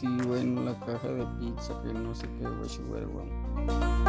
sí, bueno, la caja de pizza, que no sé qué, güey, güey, güey.